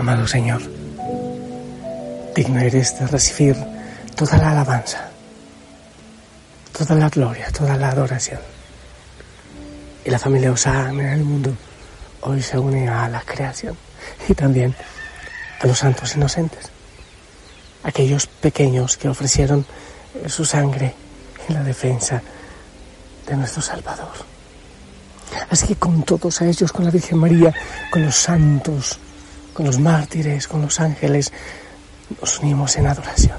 Amado Señor, digno eres de recibir toda la alabanza, toda la gloria, toda la adoración. Y la familia Osana en el mundo hoy se une a la creación y también a los santos inocentes, aquellos pequeños que ofrecieron su sangre en la defensa de nuestro Salvador. Así que con todos ellos, con la Virgen María, con los santos, con los mártires, con los ángeles, nos unimos en adoración.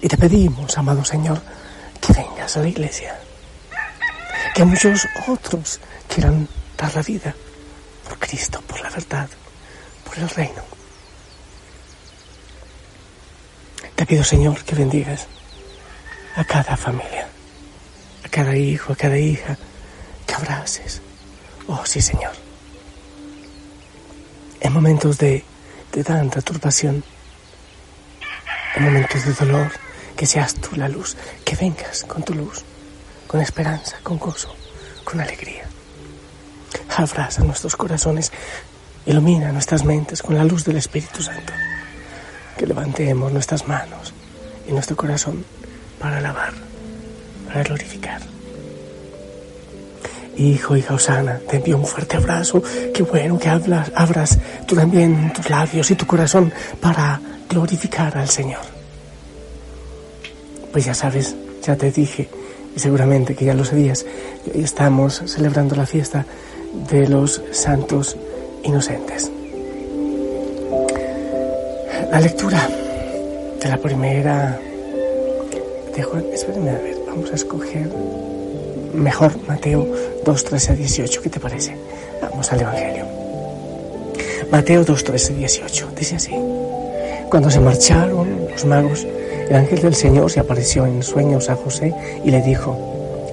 Y te pedimos, amado Señor, que vengas a la iglesia, que muchos otros quieran dar la vida por Cristo, por la verdad, por el reino. Te pido, Señor, que bendigas a cada familia, a cada hijo, a cada hija, que abraces. Oh, sí, Señor. En momentos de, de tanta turbación, en momentos de dolor, que seas tú la luz, que vengas con tu luz, con esperanza, con gozo, con alegría. Abraza nuestros corazones, ilumina nuestras mentes con la luz del Espíritu Santo. Que levantemos nuestras manos y nuestro corazón para alabar, para glorificar. Hijo, hija Osana, te envío un fuerte abrazo. Qué bueno que hablas, abras tú también tus labios y tu corazón para glorificar al Señor. Pues ya sabes, ya te dije, y seguramente que ya lo sabías, estamos celebrando la fiesta de los santos inocentes. La lectura de la primera de Juan, espérenme a ver, vamos a escoger mejor Mateo 2, 13 a 18, ¿qué te parece? Vamos al Evangelio. Mateo 2, 13 18, dice así. Cuando se marcharon los magos, el ángel del Señor se apareció en sueños a José y le dijo,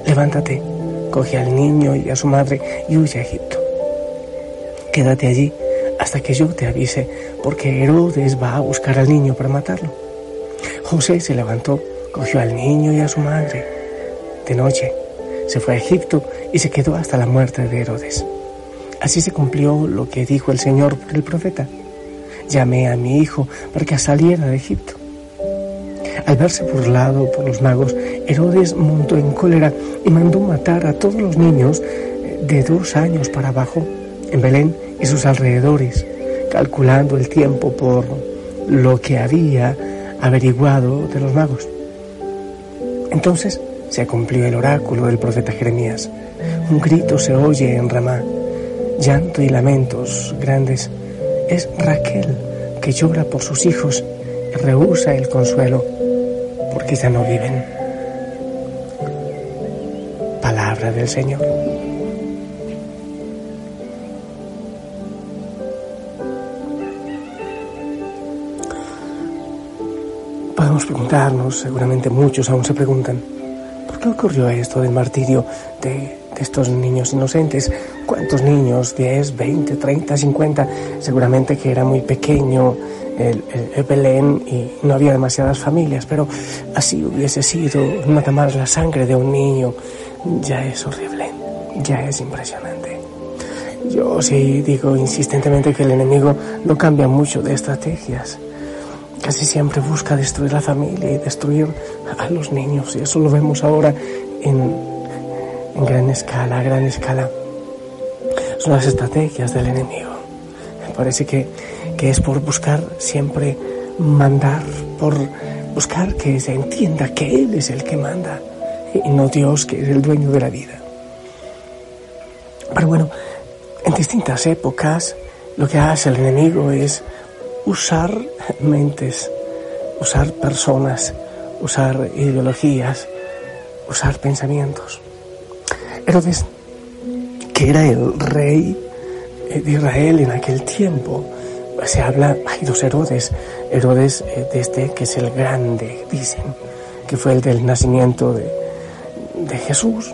levántate, coge al niño y a su madre y huye a Egipto. Quédate allí hasta que yo te avise, porque Herodes va a buscar al niño para matarlo. José se levantó, cogió al niño y a su madre. De noche se fue a Egipto y se quedó hasta la muerte de Herodes. Así se cumplió lo que dijo el Señor por el profeta. Llamé a mi hijo para que saliera de Egipto. Al verse burlado por los magos, Herodes montó en cólera y mandó matar a todos los niños de dos años para abajo en Belén y sus alrededores, calculando el tiempo por lo que había averiguado de los magos. Entonces se cumplió el oráculo del profeta Jeremías. Un grito se oye en Ramá, llanto y lamentos grandes. Es Raquel que llora por sus hijos y rehúsa el consuelo porque ya no viven. Palabra del Señor. Podemos preguntarnos, seguramente muchos aún se preguntan, ¿por qué ocurrió esto del martirio de, estos niños inocentes? ¿Cuántos niños? ¿10, 20, 30, 50? Seguramente que era muy pequeño el, el, el, Belén y no había demasiadas familias, pero así hubiese sido, más la sangre de un niño, ya es horrible, ya es impresionante. Yo sí digo insistentemente que el enemigo no cambia mucho de estrategias. Casi siempre busca destruir la familia y destruir a los niños, y eso lo vemos ahora en, gran escala, a gran escala. Son las estrategias del enemigo. Me parece que que es por buscar siempre mandar, por buscar que se entienda que Él es el que manda y no Dios que es el dueño de la vida. Pero bueno, en distintas épocas lo que hace el enemigo es usar mentes, usar personas, usar ideologías, usar pensamientos. Herodes, que era el rey de Israel en aquel tiempo, se habla, hay dos Herodes, Herodes eh, este que es el grande, dicen, que fue el del nacimiento de, de Jesús.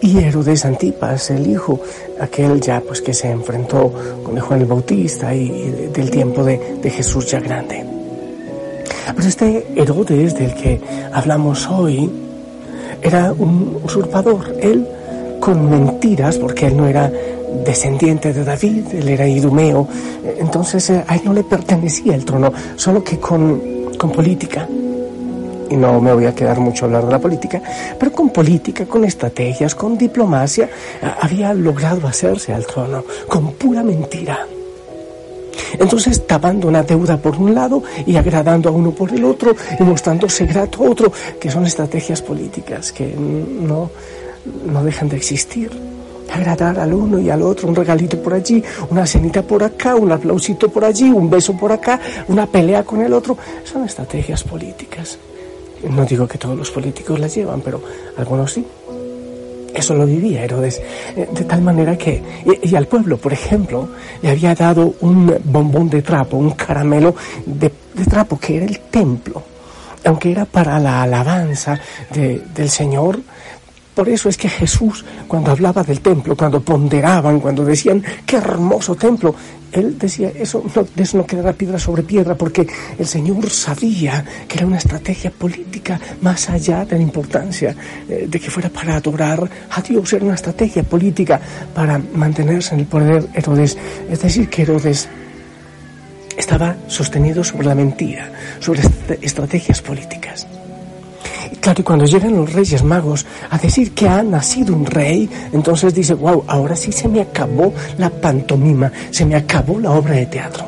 Y Herodes Antipas, el hijo, aquel ya pues que se enfrentó con Juan el Bautista y, del tiempo de, de Jesús ya grande. Pero este Herodes del que hablamos hoy era un usurpador. Él con mentiras, porque él no era descendiente de David, él era idumeo, entonces eh, a él no le pertenecía el trono, solo que con, con política, y no me voy a quedar mucho a hablar de la política, pero con política, con estrategias, con diplomacia, había logrado hacerse al trono, con pura mentira. Entonces tapando una deuda por un lado y agradando a uno por el otro y mostrándose grato a otro, que son estrategias políticas que no, no dejan de existir. Agradar al uno y al otro, un regalito por allí, una cenita por acá, un aplausito por allí, un beso por acá, una pelea con el otro, son estrategias políticas. No digo que todos los políticos las llevan, pero algunos sí. Eso lo vivía Herodes, eh, de tal manera que, y, al pueblo, por ejemplo, le había dado un bombón de trapo, un caramelo de, trapo, que era el templo, aunque era para la alabanza del Señor, por eso es que Jesús, cuando hablaba del templo, cuando ponderaban, cuando decían, qué hermoso templo, él decía, eso no, eso no quedará piedra sobre piedra, porque el Señor sabía que era una estrategia política más allá de la importancia eh, de que fuera para adorar a Dios, era una estrategia política para mantenerse en el poder Herodes. Es decir, que Herodes estaba sostenido sobre la mentira, sobre estrategias políticas. Claro, y cuando llegan los reyes magos a decir que ha nacido un rey, entonces dice, wow, ahora sí se me acabó la pantomima, se me acabó la obra de teatro.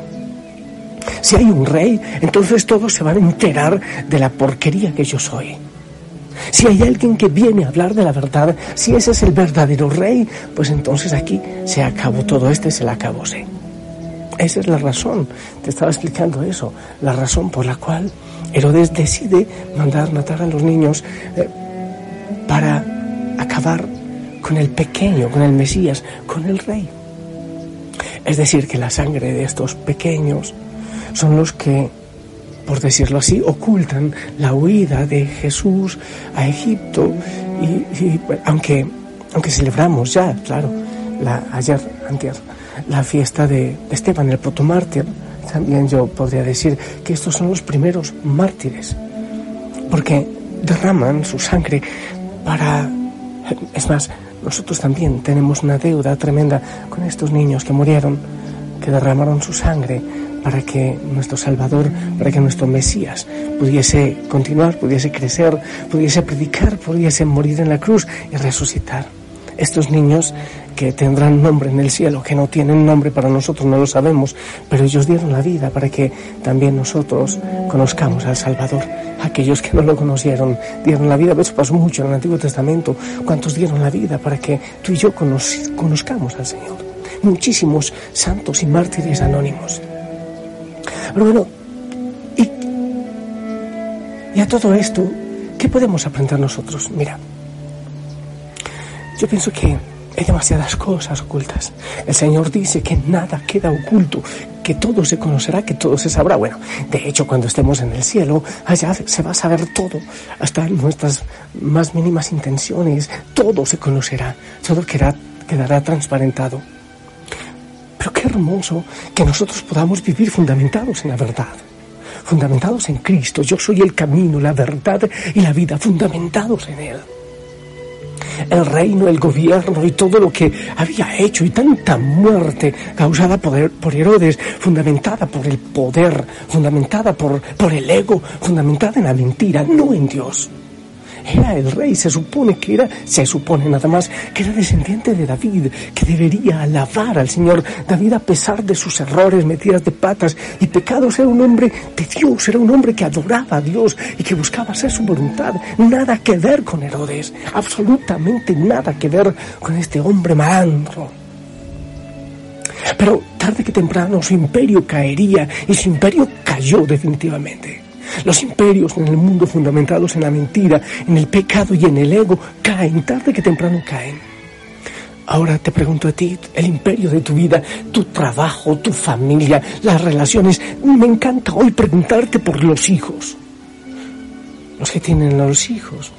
Si hay un rey, entonces todos se van a enterar de la porquería que yo soy. Si hay alguien que viene a hablar de la verdad, si ese es el verdadero rey, pues entonces aquí se acabó todo, este se la acabó, sí. Esa es la razón, te estaba explicando eso, la razón por la cual Herodes decide mandar matar a los niños eh, para acabar con el pequeño, con el Mesías, con el rey. Es decir, que la sangre de estos pequeños son los que, por decirlo así, ocultan la huida de Jesús a Egipto. Y, aunque, aunque celebramos ya, claro, la, ayer, antes, la fiesta de Esteban, el protomártir, también yo podría decir que estos son los primeros mártires, porque derraman su sangre para... Es más, nosotros también tenemos una deuda tremenda con estos niños que murieron, que derramaron su sangre para que nuestro Salvador, para que nuestro Mesías pudiese continuar, pudiese crecer, pudiese predicar, pudiese morir en la cruz y resucitar. Estos niños que tendrán nombre en el cielo, que no tienen nombre para nosotros, no lo sabemos, pero ellos dieron la vida para que también nosotros conozcamos al Salvador. Aquellos que no lo conocieron dieron la vida, eso pasó mucho en el Antiguo Testamento, cuántos dieron la vida para que tú y yo conozcamos al Señor. Muchísimos santos y mártires anónimos. Pero bueno, y, y a todo esto, ¿qué podemos aprender nosotros? Mira, yo pienso que hay demasiadas cosas ocultas. El Señor dice que nada queda oculto, que todo se conocerá, que todo se sabrá. Bueno, de hecho, cuando estemos en el cielo, allá se va a saber todo, hasta nuestras más mínimas intenciones, todo se conocerá, todo quedará, quedará transparentado. Pero qué hermoso que nosotros podamos vivir fundamentados en la verdad fundamentados en Cristo. Yo soy el camino, la verdad y la vida, fundamentados en Él el reino, el gobierno y todo lo que había hecho y tanta muerte causada por, por Herodes, fundamentada por el poder, fundamentada por, por el ego, fundamentada en la mentira, no en Dios. Era el rey, se supone que era, se supone nada más, que era descendiente de David, que debería alabar al Señor. David, a pesar de sus errores, metidas de patas y pecados, era un hombre de Dios, era un hombre que adoraba a Dios y que buscaba hacer su voluntad. Nada que ver con Herodes, absolutamente nada que ver con este hombre malandro. Pero tarde que temprano su imperio caería y su imperio cayó definitivamente. Los imperios en el mundo fundamentados en la mentira, en el pecado y en el ego caen, tarde que temprano caen. Ahora te pregunto a ti, el imperio de tu vida, tu trabajo, tu familia, las relaciones. Me encanta hoy preguntarte por los hijos. Los que tienen los hijos.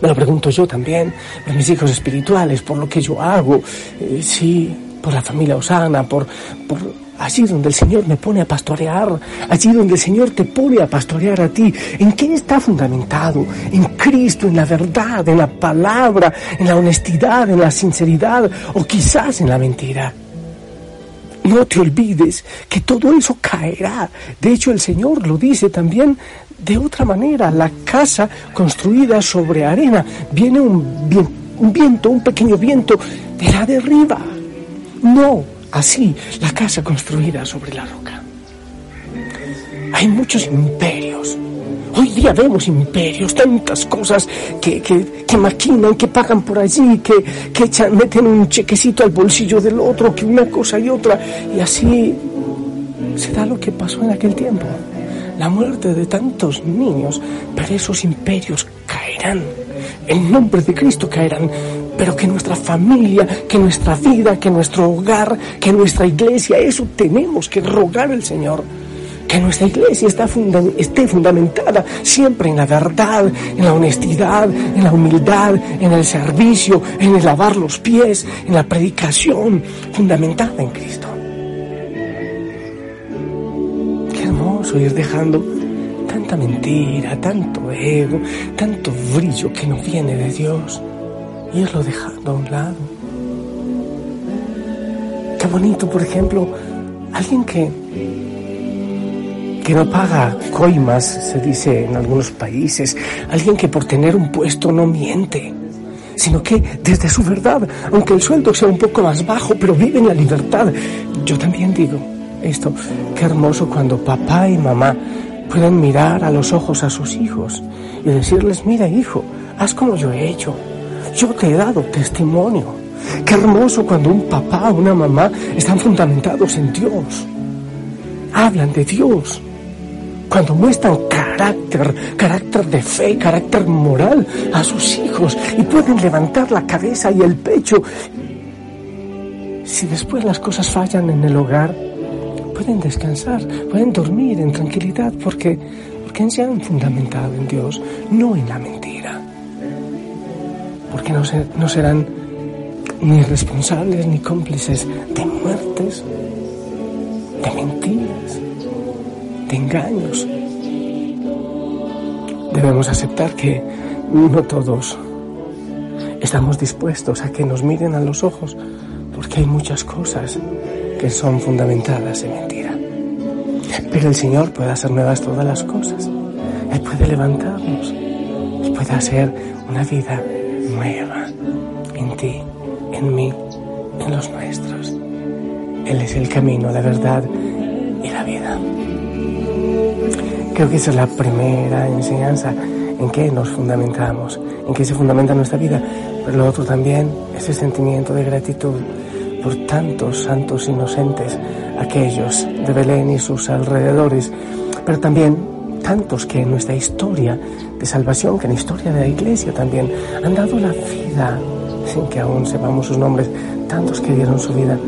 Me lo pregunto yo también, por mis hijos espirituales, por lo que yo hago. Eh, sí, por la familia Osana, por, por allí donde el Señor me pone a pastorear, allí donde el Señor te pone a pastorear a ti. ¿En qué está fundamentado? En Cristo, en la verdad, en la palabra, en la honestidad, en la sinceridad o quizás en la mentira. No te olvides que todo eso caerá. De hecho, el Señor lo dice también de otra manera. La casa construida sobre arena viene un, viento, un pequeño viento de la derriba. No, así la casa construida sobre la roca. Hay muchos imperios Hoy día vemos imperios, tantas cosas que, que, maquinan, que pagan por allí, que, que echan, meten un chequecito al bolsillo del otro, que una cosa y otra. Y así se da lo que pasó en aquel tiempo. La muerte de tantos niños, pero esos imperios caerán. En nombre de Cristo caerán pero que nuestra familia, que nuestra vida, que nuestro hogar, que nuestra iglesia, eso tenemos que rogar al Señor que nuestra iglesia está esté fundamentada siempre en la verdad, en la honestidad, en la humildad, en el servicio, en el lavar los pies, en la predicación fundamentada en Cristo. Qué hermoso ir dejando tanta mentira, tanto ego, tanto brillo que no viene de Dios, irlo dejando a un lado. Qué bonito, por ejemplo, alguien que que no paga coimas, se dice en algunos países, alguien que por tener un puesto no miente, sino que desde su verdad, aunque el sueldo sea un poco más bajo, pero vive en la libertad. Yo también digo esto, qué hermoso cuando papá y mamá pueden mirar a los ojos a sus hijos y decirles, mira hijo, haz como yo he hecho, yo te he dado testimonio. Qué hermoso cuando un papá o una mamá están fundamentados en Dios. Hablan de Dios cuando muestran carácter, carácter de fe, carácter moral a sus hijos y pueden levantar la cabeza y el pecho. Si después las cosas fallan en el hogar, pueden descansar, pueden dormir en tranquilidad porque, porque se han fundamentado en Dios, no en la mentira. Porque no, no serán ni responsables ni cómplices de muertes, de mentiras de engaños. Debemos aceptar que no todos estamos dispuestos a que nos miren a los ojos porque hay muchas cosas que son fundamentadas en mentira. Pero el Señor puede hacer nuevas todas las cosas. Él puede levantarnos. Él puede hacer una vida nueva en ti, en mí, en los nuestros. Él es el camino, la verdad y la vida. Creo que esa es la primera enseñanza en que nos fundamentamos, en que se fundamenta nuestra vida. Pero lo otro también, ese sentimiento de gratitud por tantos santos inocentes, aquellos de Belén y sus alrededores, pero también tantos que en nuestra historia de salvación, que en la historia de la iglesia también, han dado la vida sin que aún sepamos sus nombres, tantos que dieron su vida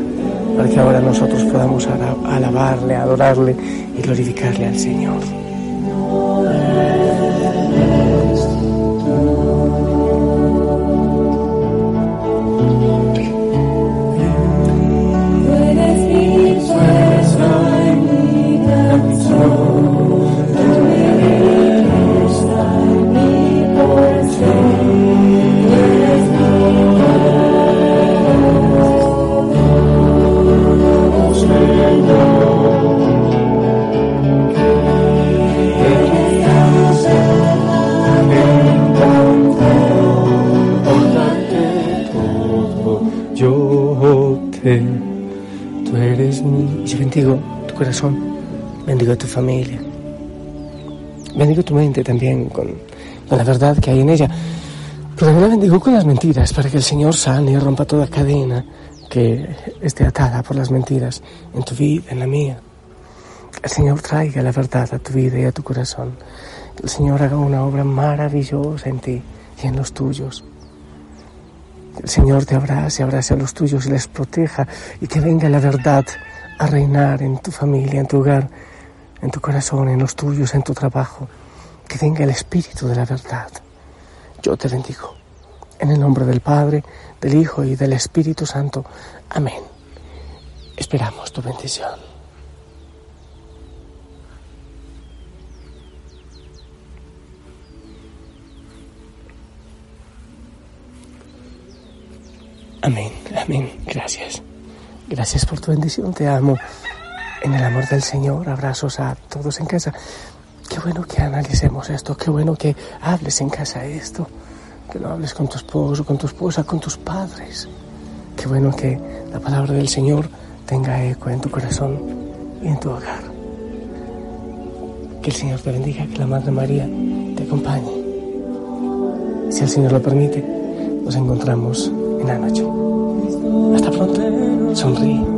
para que ahora nosotros podamos alabarle, adorarle y glorificarle al Señor. Corazón, bendigo tu familia, bendigo tu mente también con, la verdad que hay en ella, pero también la bendigo con las mentiras para que el Señor sane y rompa toda cadena que esté atada por las mentiras en tu vida, en la mía. El Señor traiga la verdad a tu vida y a tu corazón. El Señor haga una obra maravillosa en ti y en los tuyos. El Señor te abrace, abrace a los tuyos y les proteja y que venga la verdad a reinar en tu familia, en tu hogar, en tu corazón, en los tuyos, en tu trabajo. Que venga el Espíritu de la verdad. Yo te bendigo. En el nombre del Padre, del Hijo y del Espíritu Santo. Amén. Esperamos tu bendición. Amén, amén. Gracias. Gracias por tu bendición. Te amo. En el amor del Señor, abrazos a todos en casa. Qué bueno que analicemos esto. Qué bueno que hables en casa esto. Que lo hables con tu esposo, con tu esposa, con tus padres. Qué bueno que la palabra del Señor tenga eco en tu corazón y en tu hogar. Que el Señor te bendiga, que la Madre María te acompañe. Si el Señor lo permite, nos encontramos en la noche. Hasta pronto. Xuống!